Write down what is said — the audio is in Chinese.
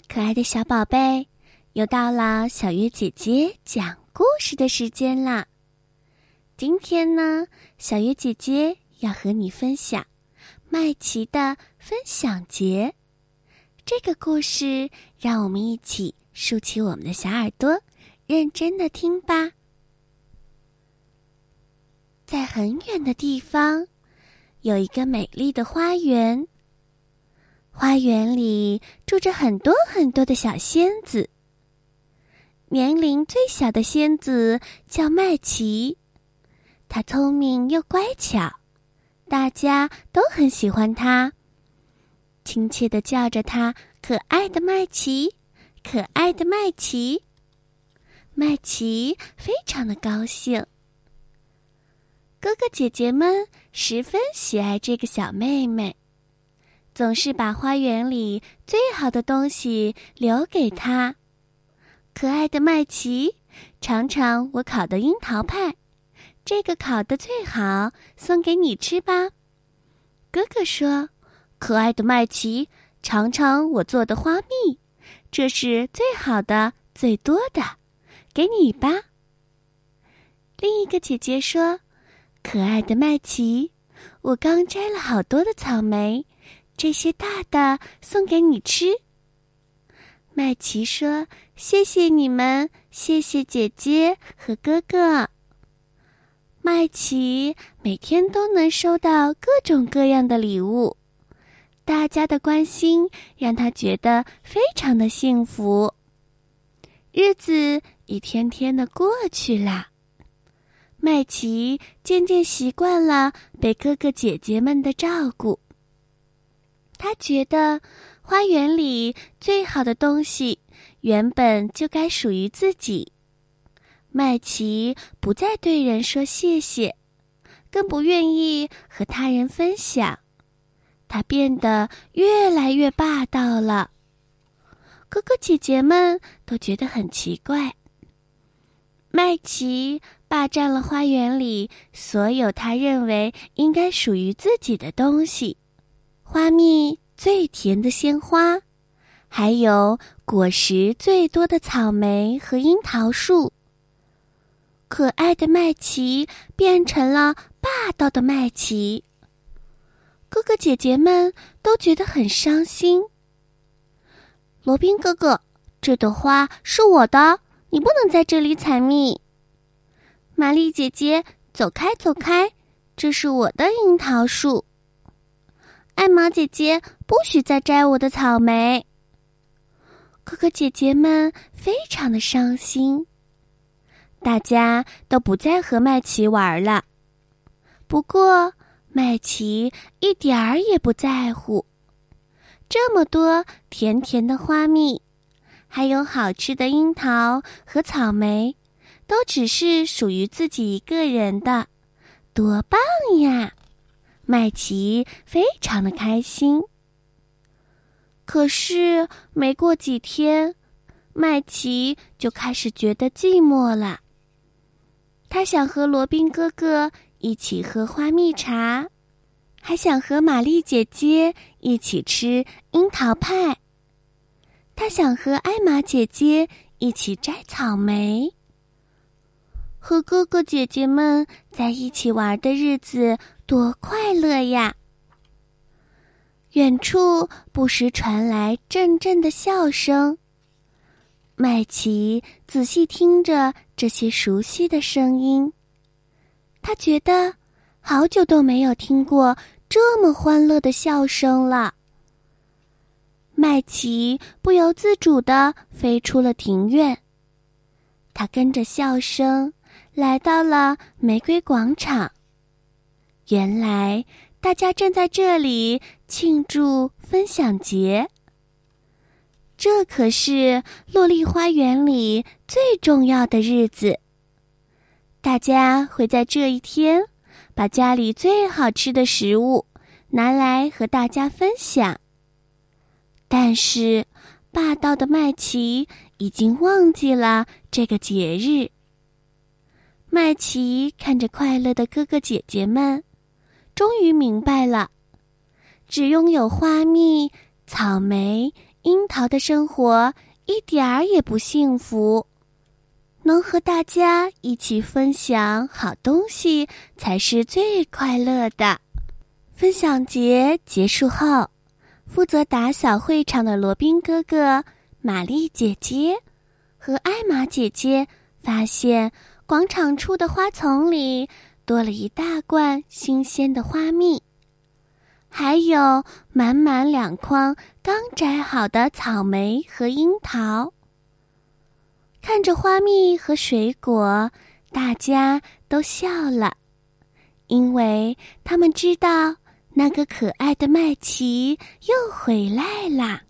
可爱的小宝贝，又到了小月姐姐讲故事的时间啦！今天呢，小月姐姐要和你分享麦琪的分享节。这个故事，让我们一起竖起我们的小耳朵，认真的听吧。在很远的地方，有一个美丽的花园。花园里住着很多很多的小仙子。年龄最小的仙子叫麦琪，她聪明又乖巧，大家都很喜欢她，亲切的叫着她“可爱的麦琪，可爱的麦琪”。麦琪非常的高兴。哥哥姐姐们十分喜爱这个小妹妹。总是把花园里最好的东西留给他。可爱的麦琪，尝尝我烤的樱桃派，这个烤的最好，送给你吃吧。哥哥说：“可爱的麦琪，尝尝我做的花蜜，这是最好的、最多的，给你吧。”另一个姐姐说：“可爱的麦琪，我刚摘了好多的草莓。”这些大的送给你吃。麦琪说：“谢谢你们，谢谢姐姐和哥哥。”麦琪每天都能收到各种各样的礼物，大家的关心让他觉得非常的幸福。日子一天天的过去了，麦琪渐渐习惯了被哥哥姐姐们的照顾。他觉得，花园里最好的东西原本就该属于自己。麦琪不再对人说谢谢，更不愿意和他人分享。他变得越来越霸道了。哥哥姐姐们都觉得很奇怪。麦琪霸占了花园里所有他认为应该属于自己的东西。花蜜最甜的鲜花，还有果实最多的草莓和樱桃树。可爱的麦琪变成了霸道的麦琪。哥哥姐姐们都觉得很伤心。罗宾哥哥，这朵花是我的，你不能在这里采蜜。玛丽姐姐，走开走开，这是我的樱桃树。艾玛姐姐，不许再摘我的草莓。哥哥姐姐们非常的伤心，大家都不再和麦琪玩了。不过麦琪一点儿也不在乎，这么多甜甜的花蜜，还有好吃的樱桃和草莓，都只是属于自己一个人的，多棒呀！麦琪非常的开心。可是没过几天，麦琪就开始觉得寂寞了。他想和罗宾哥哥一起喝花蜜茶，还想和玛丽姐姐一起吃樱桃派。他想和艾玛姐姐一起摘草莓。和哥哥姐姐们在一起玩的日子多快乐呀！远处不时传来阵阵的笑声。麦琪仔细听着这些熟悉的声音，他觉得好久都没有听过这么欢乐的笑声了。麦琪不由自主的飞出了庭院，他跟着笑声。来到了玫瑰广场。原来大家正在这里庆祝分享节。这可是洛丽花园里最重要的日子。大家会在这一天把家里最好吃的食物拿来和大家分享。但是，霸道的麦琪已经忘记了这个节日。麦琪看着快乐的哥哥姐姐们，终于明白了：只拥有花蜜、草莓、樱桃的生活一点儿也不幸福。能和大家一起分享好东西才是最快乐的。分享节结束后，负责打扫会场的罗宾哥哥、玛丽姐姐和艾玛姐姐发现，广场处的花丛里多了一大罐新鲜的花蜜，还有满满两筐刚摘好的草莓和樱桃。看着花蜜和水果，大家都笑了，因为他们知道那个可爱的麦琪又回来啦。